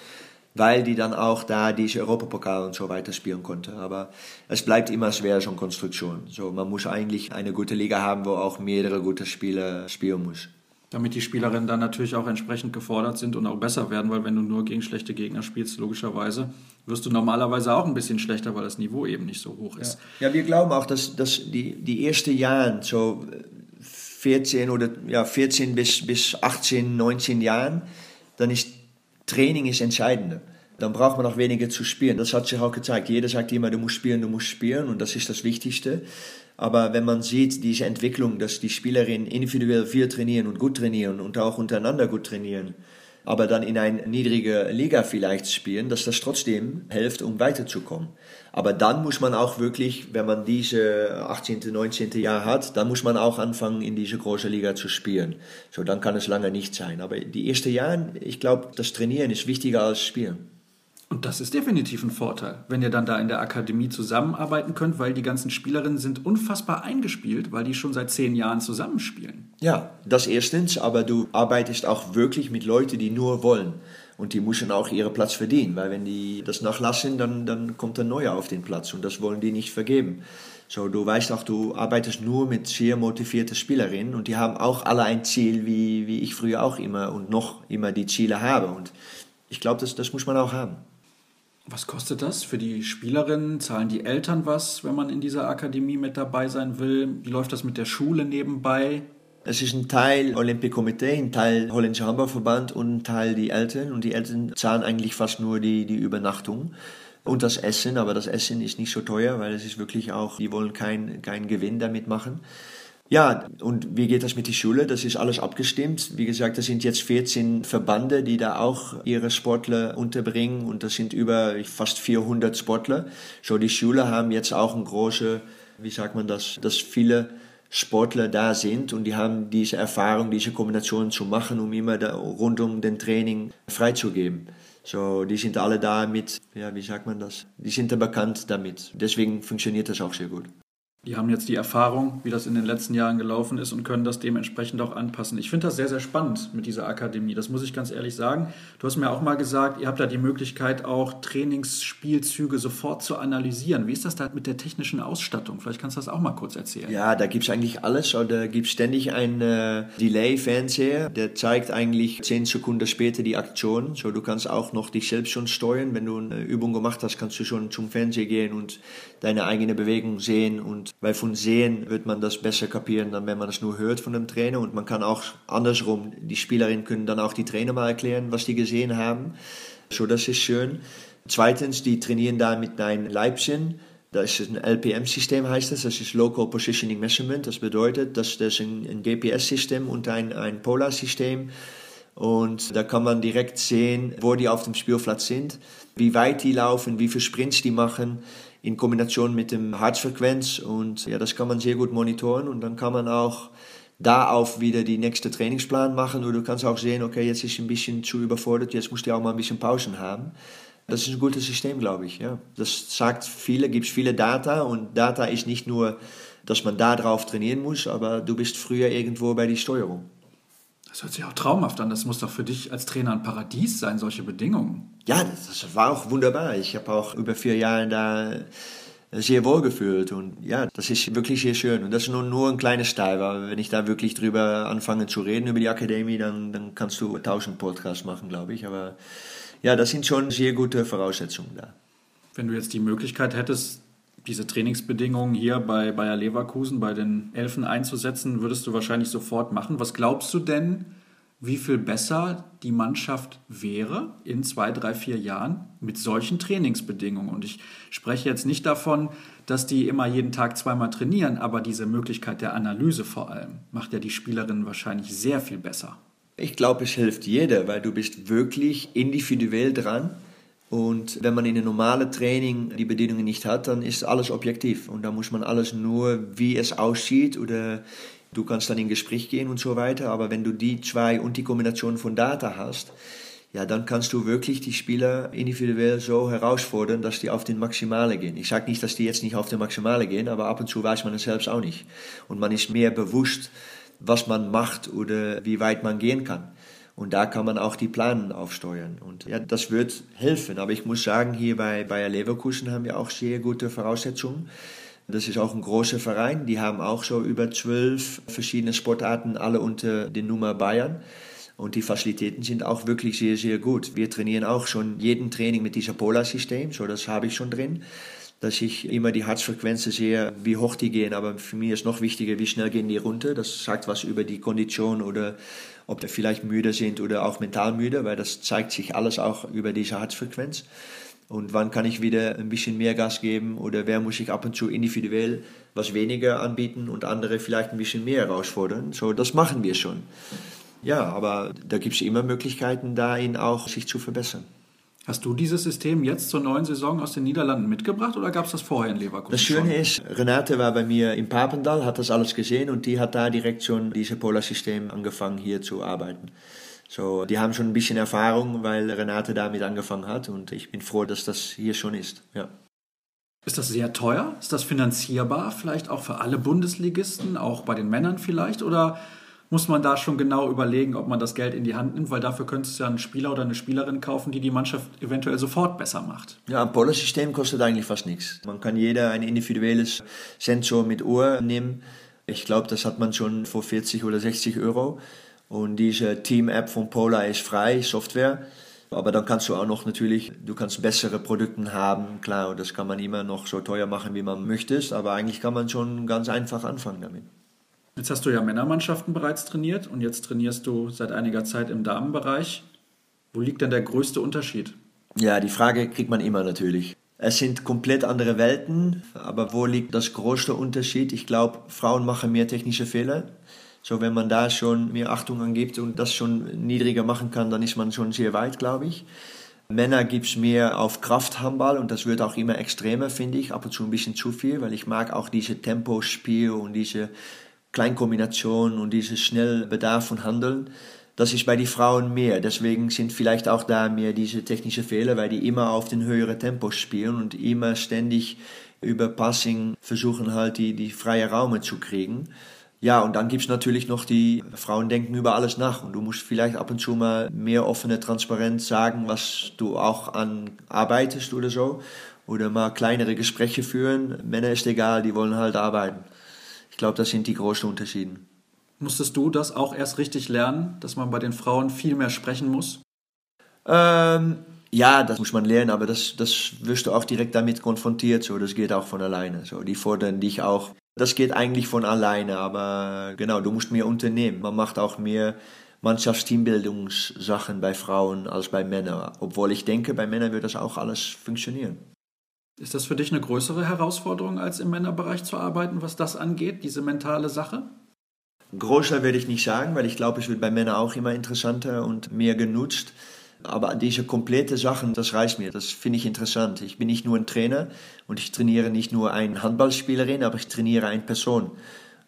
weil die dann auch da diese Europapokal und so weiter spielen konnte. Aber es bleibt immer schwer, so eine Konstruktion. So, man muss eigentlich eine gute Liga haben, wo auch mehrere gute Spieler spielen muss damit die Spielerinnen dann natürlich auch entsprechend gefordert sind und auch besser werden, weil wenn du nur gegen schlechte Gegner spielst, logischerweise wirst du normalerweise auch ein bisschen schlechter, weil das Niveau eben nicht so hoch ist. Ja, ja wir glauben auch, dass, dass die, die ersten Jahre, so 14 oder ja, 14 bis, bis 18, 19 Jahren, dann ist Training ist entscheidender. Dann braucht man auch weniger zu spielen. Das hat sich auch gezeigt. Jeder sagt immer, du musst spielen, du musst spielen und das ist das Wichtigste. Aber wenn man sieht, diese Entwicklung, dass die Spielerinnen individuell viel trainieren und gut trainieren und auch untereinander gut trainieren, aber dann in eine niedrige Liga vielleicht spielen, dass das trotzdem hilft, um weiterzukommen. Aber dann muss man auch wirklich, wenn man diese 18., 19. Jahr hat, dann muss man auch anfangen, in diese große Liga zu spielen. So, dann kann es lange nicht sein. Aber die ersten Jahre, ich glaube, das Trainieren ist wichtiger als Spielen. Und das ist definitiv ein Vorteil, wenn ihr dann da in der Akademie zusammenarbeiten könnt, weil die ganzen Spielerinnen sind unfassbar eingespielt, weil die schon seit zehn Jahren zusammenspielen. Ja, das erstens, aber du arbeitest auch wirklich mit Leuten, die nur wollen. Und die müssen auch ihren Platz verdienen, weil wenn die das nachlassen, dann, dann kommt ein neuer auf den Platz und das wollen die nicht vergeben. So, du weißt auch, du arbeitest nur mit sehr motivierten Spielerinnen und die haben auch alle ein Ziel, wie, wie ich früher auch immer und noch immer die Ziele habe. Und ich glaube, das, das muss man auch haben. Was kostet das für die Spielerinnen? Zahlen die Eltern was, wenn man in dieser Akademie mit dabei sein will? Wie läuft das mit der Schule nebenbei? Es ist ein Teil Olympique-Komitee, ein Teil Holländischer Handballverband und ein Teil die Eltern. Und die Eltern zahlen eigentlich fast nur die, die Übernachtung und das Essen. Aber das Essen ist nicht so teuer, weil es ist wirklich auch, die wollen keinen kein Gewinn damit machen. Ja, und wie geht das mit der Schule? Das ist alles abgestimmt. Wie gesagt, das sind jetzt 14 Verbände, die da auch ihre Sportler unterbringen und das sind über fast 400 Sportler. So, die Schule haben jetzt auch ein große, wie sagt man das, dass viele Sportler da sind und die haben diese Erfahrung, diese Kombination zu machen, um immer da rund um den Training freizugeben. So, die sind alle da mit, ja, wie sagt man das? Die sind da bekannt damit. Deswegen funktioniert das auch sehr gut. Die haben jetzt die Erfahrung, wie das in den letzten Jahren gelaufen ist und können das dementsprechend auch anpassen. Ich finde das sehr, sehr spannend mit dieser Akademie. Das muss ich ganz ehrlich sagen. Du hast mir auch mal gesagt, ihr habt da die Möglichkeit, auch Trainingsspielzüge sofort zu analysieren. Wie ist das da mit der technischen Ausstattung? Vielleicht kannst du das auch mal kurz erzählen. Ja, da gibt es eigentlich alles. Da gibt es ständig einen äh, Delay-Fernseher, der zeigt eigentlich zehn Sekunden später die Aktion. So, du kannst auch noch dich selbst schon steuern. Wenn du eine Übung gemacht hast, kannst du schon zum Fernseher gehen und deine eigene Bewegung sehen und weil von Sehen wird man das besser kapieren, dann wenn man es nur hört von dem Trainer. Und man kann auch andersrum, die Spielerinnen können dann auch die Trainer mal erklären, was die gesehen haben. So, das ist schön. Zweitens, die trainieren da mit einem Leibchen. Das ist ein LPM-System, heißt das. Das ist Local Positioning Measurement. Das bedeutet, dass das ein, ein GPS-System und ein, ein Polar-System und da kann man direkt sehen, wo die auf dem Spielplatz sind, wie weit die laufen, wie viele Sprints die machen in Kombination mit dem Herzfrequenz und ja, das kann man sehr gut monitoren und dann kann man auch da auf wieder die nächste Trainingsplan machen oder du kannst auch sehen, okay, jetzt ist ein bisschen zu überfordert, jetzt musst du auch mal ein bisschen Pausen haben. Das ist ein gutes System, glaube ich. Ja. Das sagt viele, gibt viele Data und Data ist nicht nur, dass man da drauf trainieren muss, aber du bist früher irgendwo bei der Steuerung. Das hört sich auch traumhaft an. Das muss doch für dich als Trainer ein Paradies sein, solche Bedingungen. Ja, das war auch wunderbar. Ich habe auch über vier Jahre da sehr wohl gefühlt und ja, das ist wirklich sehr schön. Und das ist nur, nur ein kleines Teil, weil wenn ich da wirklich drüber anfange zu reden über die Akademie, dann, dann kannst du tausend Podcasts machen, glaube ich. Aber ja, das sind schon sehr gute Voraussetzungen da. Wenn du jetzt die Möglichkeit hättest, diese Trainingsbedingungen hier bei Bayer Leverkusen, bei den Elfen einzusetzen, würdest du wahrscheinlich sofort machen. Was glaubst du denn, wie viel besser die Mannschaft wäre in zwei, drei, vier Jahren mit solchen Trainingsbedingungen? Und ich spreche jetzt nicht davon, dass die immer jeden Tag zweimal trainieren, aber diese Möglichkeit der Analyse vor allem macht ja die Spielerinnen wahrscheinlich sehr viel besser. Ich glaube, es hilft jeder, weil du bist wirklich individuell dran und wenn man in einem normalen Training die Bedingungen nicht hat, dann ist alles objektiv. Und da muss man alles nur, wie es aussieht oder du kannst dann in Gespräch gehen und so weiter. Aber wenn du die zwei und die Kombination von Data hast, ja, dann kannst du wirklich die Spieler individuell so herausfordern, dass die auf den Maximale gehen. Ich sage nicht, dass die jetzt nicht auf den Maximale gehen, aber ab und zu weiß man es selbst auch nicht. Und man ist mehr bewusst, was man macht oder wie weit man gehen kann. Und da kann man auch die Planen aufsteuern. Und ja, das wird helfen. Aber ich muss sagen, hier bei Bayer Leverkusen haben wir auch sehr gute Voraussetzungen. Das ist auch ein großer Verein. Die haben auch so über zwölf verschiedene Sportarten, alle unter der Nummer Bayern. Und die Facilitäten sind auch wirklich sehr, sehr gut. Wir trainieren auch schon jeden Training mit diesem Polar-System, so das habe ich schon drin. dass ich immer die Herzfrequenzen sehe, wie hoch die gehen. Aber für mich ist noch wichtiger, wie schnell gehen die runter. Das sagt was über die Kondition oder ob die vielleicht müde sind oder auch mental müde, weil das zeigt sich alles auch über diese Herzfrequenz. Und wann kann ich wieder ein bisschen mehr Gas geben oder wer muss ich ab und zu individuell was weniger anbieten und andere vielleicht ein bisschen mehr herausfordern. So, das machen wir schon. Ja, aber da gibt es immer Möglichkeiten, dahin auch sich zu verbessern. Hast du dieses System jetzt zur neuen Saison aus den Niederlanden mitgebracht oder gab es das vorher in Leverkusen? Das Schöne schon? ist, Renate war bei mir in Papendal, hat das alles gesehen und die hat da direkt schon dieses Polar-System angefangen hier zu arbeiten. So, die haben schon ein bisschen Erfahrung, weil Renate damit angefangen hat und ich bin froh, dass das hier schon ist. Ja. Ist das sehr teuer? Ist das finanzierbar? Vielleicht auch für alle Bundesligisten, auch bei den Männern vielleicht? Oder muss man da schon genau überlegen, ob man das Geld in die Hand nimmt? Weil dafür könntest du ja einen Spieler oder eine Spielerin kaufen, die die Mannschaft eventuell sofort besser macht. Ja, ein Polar-System kostet eigentlich fast nichts. Man kann jeder ein individuelles Sensor mit Uhr nehmen. Ich glaube, das hat man schon vor 40 oder 60 Euro. Und diese Team-App von Polar ist frei, Software. Aber dann kannst du auch noch natürlich, du kannst bessere Produkte haben, klar, und das kann man immer noch so teuer machen, wie man möchte, aber eigentlich kann man schon ganz einfach anfangen damit. Jetzt hast du ja Männermannschaften bereits trainiert und jetzt trainierst du seit einiger Zeit im Damenbereich. Wo liegt denn der größte Unterschied? Ja, die Frage kriegt man immer natürlich. Es sind komplett andere Welten, aber wo liegt das größte Unterschied? Ich glaube, Frauen machen mehr technische Fehler. So, wenn man da schon mehr Achtung angibt und das schon niedriger machen kann, dann ist man schon sehr weit, glaube ich. Männer gibt es mehr auf Krafthandball und das wird auch immer extremer, finde ich. Ab und zu ein bisschen zu viel, weil ich mag auch diese Tempospiel und diese Kleinkombination und dieses schnell Bedarf von Handeln. Das ist bei den Frauen mehr. Deswegen sind vielleicht auch da mehr diese technischen Fehler, weil die immer auf den höheren Tempos spielen und immer ständig über Passing versuchen halt die, die freie Raume zu kriegen. Ja, und dann gibt es natürlich noch die Frauen denken über alles nach und du musst vielleicht ab und zu mal mehr offene Transparenz sagen, was du auch an arbeitest oder so. Oder mal kleinere Gespräche führen. Männer ist egal, die wollen halt arbeiten. Ich glaube, das sind die großen Unterschiede. Musstest du das auch erst richtig lernen, dass man bei den Frauen viel mehr sprechen muss? Ähm, ja, das muss man lernen, aber das, das wirst du auch direkt damit konfrontiert. So, das geht auch von alleine. So, die fordern dich auch das geht eigentlich von alleine, aber genau, du musst mehr unternehmen. Man macht auch mehr Mannschaftsteambildungssachen bei Frauen als bei Männern. Obwohl ich denke, bei Männern wird das auch alles funktionieren. Ist das für dich eine größere Herausforderung, als im Männerbereich zu arbeiten, was das angeht, diese mentale Sache? Größer werde ich nicht sagen, weil ich glaube, es wird bei Männern auch immer interessanter und mehr genutzt. Aber diese komplette Sachen, das reicht mir. Das finde ich interessant. Ich bin nicht nur ein Trainer und ich trainiere nicht nur eine Handballspielerin, aber ich trainiere eine Person.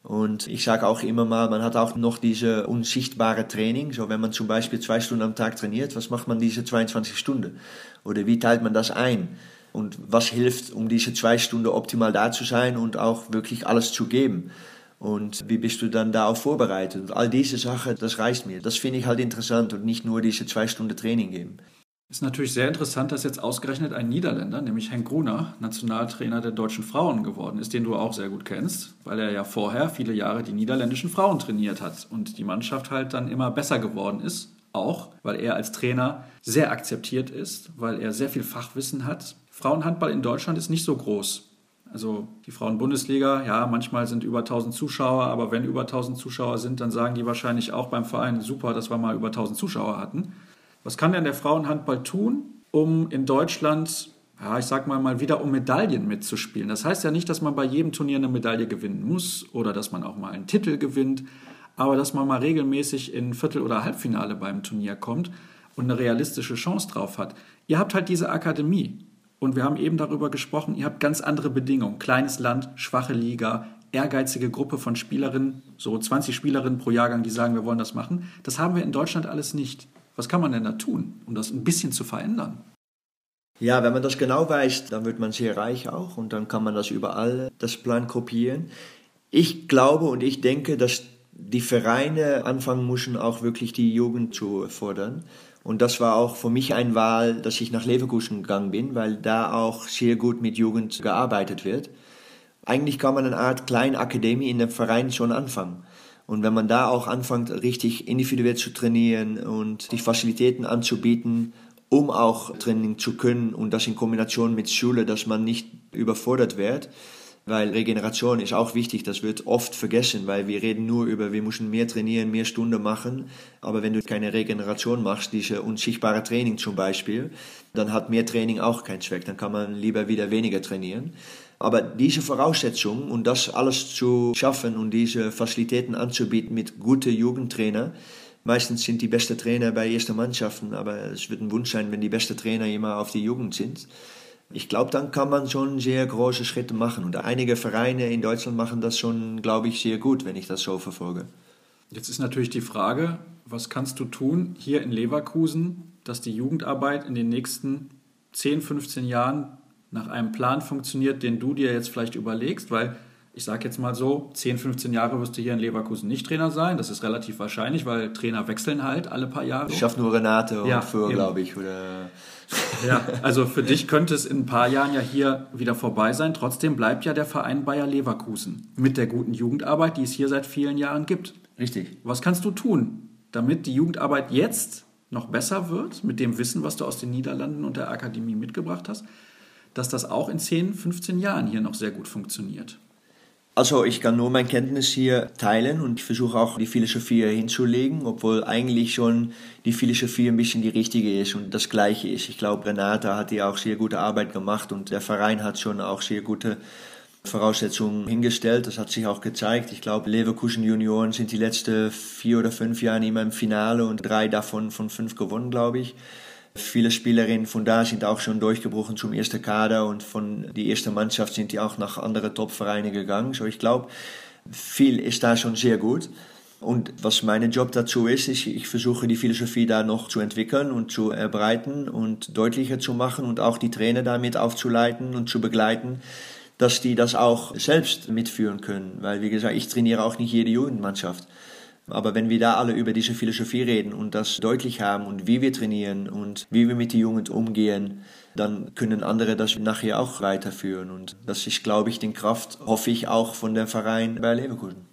Und ich sage auch immer mal, man hat auch noch diese unsichtbare Training. So, wenn man zum Beispiel zwei Stunden am Tag trainiert, was macht man diese 22 Stunden? Oder wie teilt man das ein? Und was hilft, um diese zwei Stunden optimal da zu sein und auch wirklich alles zu geben? Und wie bist du dann darauf vorbereitet? Und all diese Sachen, das reicht mir. Das finde ich halt interessant und nicht nur diese zwei Stunden Training geben. Ist natürlich sehr interessant, dass jetzt ausgerechnet ein Niederländer, nämlich Henk Gruner, Nationaltrainer der deutschen Frauen geworden ist, den du auch sehr gut kennst, weil er ja vorher viele Jahre die niederländischen Frauen trainiert hat und die Mannschaft halt dann immer besser geworden ist. Auch, weil er als Trainer sehr akzeptiert ist, weil er sehr viel Fachwissen hat. Frauenhandball in Deutschland ist nicht so groß. Also die Frauen-Bundesliga, ja, manchmal sind über 1000 Zuschauer, aber wenn über 1000 Zuschauer sind, dann sagen die wahrscheinlich auch beim Verein, super, dass wir mal über 1000 Zuschauer hatten. Was kann denn der Frauenhandball tun, um in Deutschland, ja, ich sag mal, mal wieder um Medaillen mitzuspielen? Das heißt ja nicht, dass man bei jedem Turnier eine Medaille gewinnen muss oder dass man auch mal einen Titel gewinnt, aber dass man mal regelmäßig in Viertel- oder Halbfinale beim Turnier kommt und eine realistische Chance drauf hat. Ihr habt halt diese Akademie. Und wir haben eben darüber gesprochen, ihr habt ganz andere Bedingungen. Kleines Land, schwache Liga, ehrgeizige Gruppe von Spielerinnen, so 20 Spielerinnen pro Jahrgang, die sagen, wir wollen das machen. Das haben wir in Deutschland alles nicht. Was kann man denn da tun, um das ein bisschen zu verändern? Ja, wenn man das genau weiß, dann wird man sehr reich auch und dann kann man das überall, das Plan kopieren. Ich glaube und ich denke, dass die Vereine anfangen müssen, auch wirklich die Jugend zu fordern. Und das war auch für mich ein Wahl, dass ich nach Leverkusen gegangen bin, weil da auch sehr gut mit Jugend gearbeitet wird. Eigentlich kann man eine Art kleine Akademie in dem Verein schon anfangen. Und wenn man da auch anfängt, richtig individuell zu trainieren und die Facilitäten anzubieten, um auch Training zu können und das in Kombination mit Schule, dass man nicht überfordert wird. Weil Regeneration ist auch wichtig, das wird oft vergessen, weil wir reden nur über, wir müssen mehr trainieren, mehr Stunden machen. Aber wenn du keine Regeneration machst, diese unsichtbare Training zum Beispiel, dann hat mehr Training auch keinen Zweck. Dann kann man lieber wieder weniger trainieren. Aber diese Voraussetzungen und das alles zu schaffen und diese Facilitäten anzubieten mit guten Jugendtrainer, meistens sind die besten Trainer bei ersten Mannschaften, aber es wird ein Wunsch sein, wenn die besten Trainer immer auf die Jugend sind ich glaube, dann kann man schon sehr große Schritte machen. Und einige Vereine in Deutschland machen das schon, glaube ich, sehr gut, wenn ich das so verfolge. Jetzt ist natürlich die Frage, was kannst du tun hier in Leverkusen, dass die Jugendarbeit in den nächsten 10, 15 Jahren nach einem Plan funktioniert, den du dir jetzt vielleicht überlegst, weil ich sage jetzt mal so, 10, 15 Jahre wirst du hier in Leverkusen nicht Trainer sein. Das ist relativ wahrscheinlich, weil Trainer wechseln halt alle paar Jahre. Ich schaffe nur Renate und ja, für, glaube ich. Oder ja, also für dich könnte es in ein paar Jahren ja hier wieder vorbei sein. Trotzdem bleibt ja der Verein Bayer Leverkusen mit der guten Jugendarbeit, die es hier seit vielen Jahren gibt. Richtig. Was kannst du tun, damit die Jugendarbeit jetzt noch besser wird, mit dem Wissen, was du aus den Niederlanden und der Akademie mitgebracht hast, dass das auch in 10, 15 Jahren hier noch sehr gut funktioniert? Also ich kann nur meine Kenntnis hier teilen und ich versuche auch die Philosophie hinzulegen, obwohl eigentlich schon die Philosophie ein bisschen die richtige ist und das gleiche ist. Ich glaube, Renata hat hier auch sehr gute Arbeit gemacht und der Verein hat schon auch sehr gute Voraussetzungen hingestellt. Das hat sich auch gezeigt. Ich glaube, Leverkusen Junioren sind die letzten vier oder fünf Jahre immer im Finale und drei davon von fünf gewonnen, glaube ich. Viele Spielerinnen von da sind auch schon durchgebrochen zum ersten Kader und von die erste Mannschaft sind die auch nach anderen Topvereine gegangen. So ich glaube, viel ist da schon sehr gut. Und was mein Job dazu ist, ist, ich versuche die Philosophie da noch zu entwickeln und zu erbreiten und deutlicher zu machen und auch die Trainer damit aufzuleiten und zu begleiten, dass die das auch selbst mitführen können. Weil, wie gesagt, ich trainiere auch nicht jede Jugendmannschaft. Aber wenn wir da alle über diese Philosophie reden und das deutlich haben und wie wir trainieren und wie wir mit der Jugend umgehen, dann können andere das nachher auch weiterführen. Und das ist, glaube ich, die Kraft, hoffe ich, auch von dem Verein bei Leverkusen.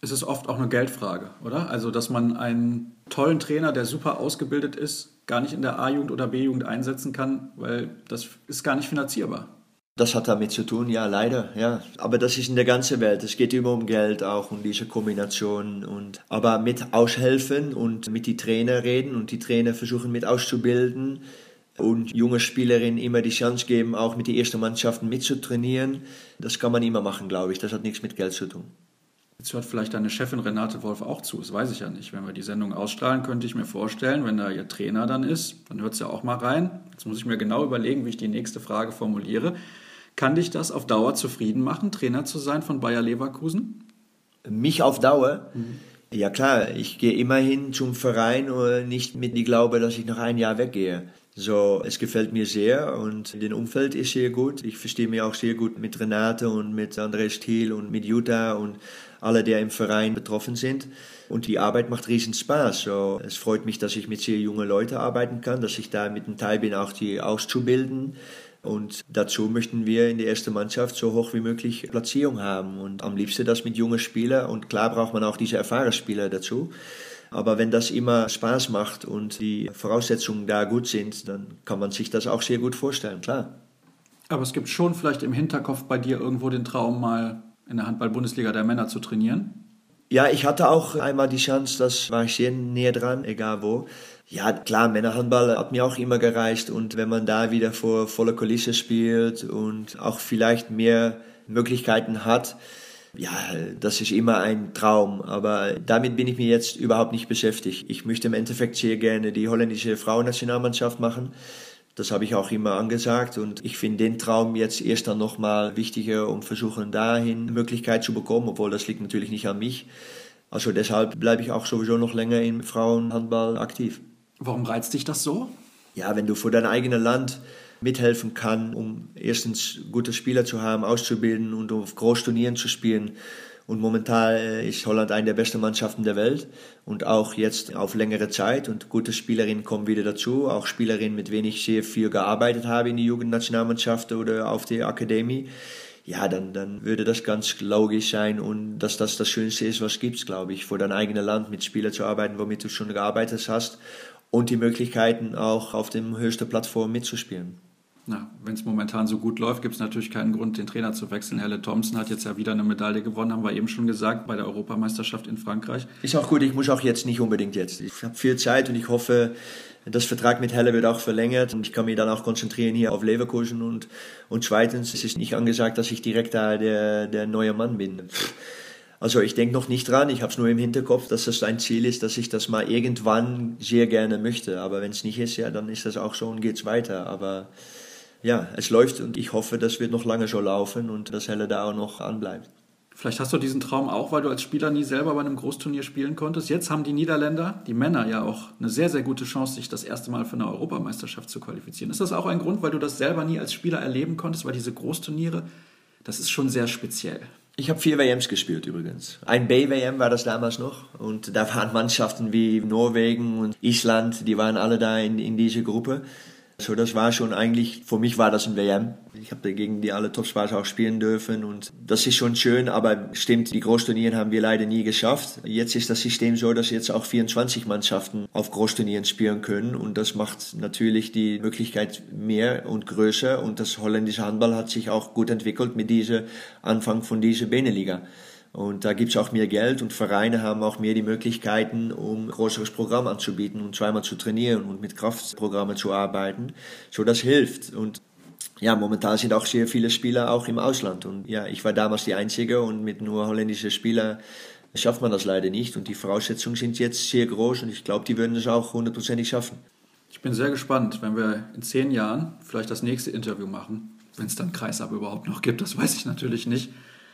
Es ist oft auch eine Geldfrage, oder? Also, dass man einen tollen Trainer, der super ausgebildet ist, gar nicht in der A-Jugend oder B-Jugend einsetzen kann, weil das ist gar nicht finanzierbar. Das hat damit zu tun, ja, leider, ja. Aber das ist in der ganzen Welt. Es geht immer um Geld auch, um diese Kombination. Und, aber mit aushelfen und mit die Trainer reden und die Trainer versuchen mit auszubilden und junge Spielerinnen immer die Chance geben, auch mit den ersten Mannschaften mitzutrainieren. Das kann man immer machen, glaube ich. Das hat nichts mit Geld zu tun. Jetzt hört vielleicht deine Chefin Renate Wolf auch zu, das weiß ich ja nicht. Wenn wir die Sendung ausstrahlen, könnte ich mir vorstellen, wenn da ihr Trainer dann ist, dann hört sie ja auch mal rein. Jetzt muss ich mir genau überlegen, wie ich die nächste Frage formuliere. Kann dich das auf Dauer zufrieden machen, Trainer zu sein von Bayer Leverkusen? Mich auf Dauer? Mhm. Ja klar, ich gehe immerhin zum Verein und nicht mit dem Glaube, dass ich noch ein Jahr weggehe. So, es gefällt mir sehr und das Umfeld ist sehr gut. Ich verstehe mich auch sehr gut mit Renate und mit André Stiel und mit Jutta und alle, die im Verein betroffen sind. Und die Arbeit macht riesen Spaß. So, es freut mich, dass ich mit sehr jungen Leuten arbeiten kann, dass ich da mit einem Teil bin, auch die auszubilden. Und dazu möchten wir in der ersten Mannschaft so hoch wie möglich Platzierung haben. Und am liebsten das mit jungen Spielern. Und klar braucht man auch diese erfahrenen Spieler dazu. Aber wenn das immer Spaß macht und die Voraussetzungen da gut sind, dann kann man sich das auch sehr gut vorstellen, klar. Aber es gibt schon vielleicht im Hinterkopf bei dir irgendwo den Traum, mal in der Handball-Bundesliga der Männer zu trainieren? Ja, ich hatte auch einmal die Chance, das war ich sehr näher dran, egal wo. Ja, klar, Männerhandball hat mir auch immer gereist und wenn man da wieder vor voller Kulisse spielt und auch vielleicht mehr Möglichkeiten hat, ja, das ist immer ein Traum, aber damit bin ich mir jetzt überhaupt nicht beschäftigt. Ich möchte im Endeffekt sehr gerne die holländische Frauennationalmannschaft machen. Das habe ich auch immer angesagt und ich finde den Traum jetzt erst dann nochmal wichtiger, um versuchen dahin Möglichkeit zu bekommen, obwohl das liegt natürlich nicht an mich. Also deshalb bleibe ich auch sowieso noch länger im Frauenhandball aktiv. Warum reizt dich das so? Ja, wenn du für dein eigenes Land mithelfen kannst, um erstens gute Spieler zu haben, auszubilden und auf Großturnieren zu spielen. Und momentan äh, ist Holland eine der besten Mannschaften der Welt und auch jetzt auf längere Zeit. Und gute Spielerinnen kommen wieder dazu, auch Spielerinnen, mit denen ich sehr viel gearbeitet habe in die Jugendnationalmannschaft oder auf der Akademie. Ja, dann, dann würde das ganz logisch sein und dass das das Schönste ist, was gibt, glaube ich, für dein eigenes Land mit Spielern zu arbeiten, womit du schon gearbeitet hast und die Möglichkeiten auch auf dem höchsten Plattform mitzuspielen. Wenn es momentan so gut läuft, gibt es natürlich keinen Grund, den Trainer zu wechseln. Helle Thompson hat jetzt ja wieder eine Medaille gewonnen, haben wir eben schon gesagt, bei der Europameisterschaft in Frankreich. Ist auch gut, ich muss auch jetzt nicht unbedingt jetzt. Ich habe viel Zeit und ich hoffe, das Vertrag mit Helle wird auch verlängert und ich kann mich dann auch konzentrieren hier auf Leverkusen und, und zweitens, es ist nicht angesagt, dass ich direkt da der, der neue Mann bin. Also ich denke noch nicht dran, ich habe es nur im Hinterkopf, dass das ein Ziel ist, dass ich das mal irgendwann sehr gerne möchte. Aber wenn es nicht ist, ja, dann ist das auch so und geht's weiter. Aber ja, es läuft und ich hoffe, das wird noch lange so laufen und dass Helle da auch noch anbleibt. Vielleicht hast du diesen Traum auch, weil du als Spieler nie selber bei einem Großturnier spielen konntest. Jetzt haben die Niederländer, die Männer ja auch eine sehr, sehr gute Chance, sich das erste Mal für eine Europameisterschaft zu qualifizieren. Ist das auch ein Grund, weil du das selber nie als Spieler erleben konntest, weil diese Großturniere, das ist schon sehr speziell. Ich habe vier WMs gespielt übrigens. Ein B-WM war das damals noch und da waren Mannschaften wie Norwegen und Island, die waren alle da in, in diese Gruppe. So, das war schon eigentlich, für mich war das ein WM. Ich habe gegen die alle Topstars auch spielen dürfen und das ist schon schön, aber stimmt, die Großturnieren haben wir leider nie geschafft. Jetzt ist das System so, dass jetzt auch 24 Mannschaften auf Großturnieren spielen können und das macht natürlich die Möglichkeit mehr und größer und das holländische Handball hat sich auch gut entwickelt mit diesem Anfang von dieser Beneliga. Und da gibt es auch mehr Geld und Vereine haben auch mehr die Möglichkeiten, um größeres Programm anzubieten und zweimal zu trainieren und mit Kraftprogrammen zu arbeiten. So, das hilft. Und ja, momentan sind auch sehr viele Spieler auch im Ausland. Und ja, ich war damals die Einzige und mit nur holländischen Spielern schafft man das leider nicht. Und die Voraussetzungen sind jetzt sehr groß und ich glaube, die würden es auch hundertprozentig schaffen. Ich bin sehr gespannt, wenn wir in zehn Jahren vielleicht das nächste Interview machen, wenn es dann Kreisab überhaupt noch gibt, das weiß ich natürlich nicht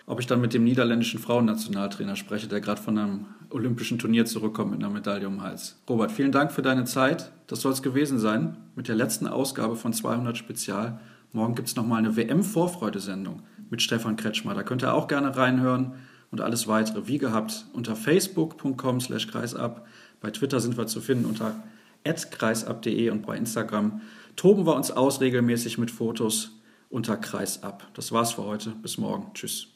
ob ich dann mit dem niederländischen Frauennationaltrainer spreche, der gerade von einem olympischen Turnier zurückkommt mit einer Medaille um den Hals. Robert, vielen Dank für deine Zeit. Das soll es gewesen sein mit der letzten Ausgabe von 200 Spezial. Morgen gibt es nochmal eine WM-Vorfreudesendung mit Stefan Kretschmer. Da könnt ihr auch gerne reinhören und alles weitere, wie gehabt, unter facebook.com slash kreisab. Bei Twitter sind wir zu finden unter kreisab.de und bei Instagram toben wir uns aus regelmäßig mit Fotos unter kreisab. Das war's für heute. Bis morgen. Tschüss.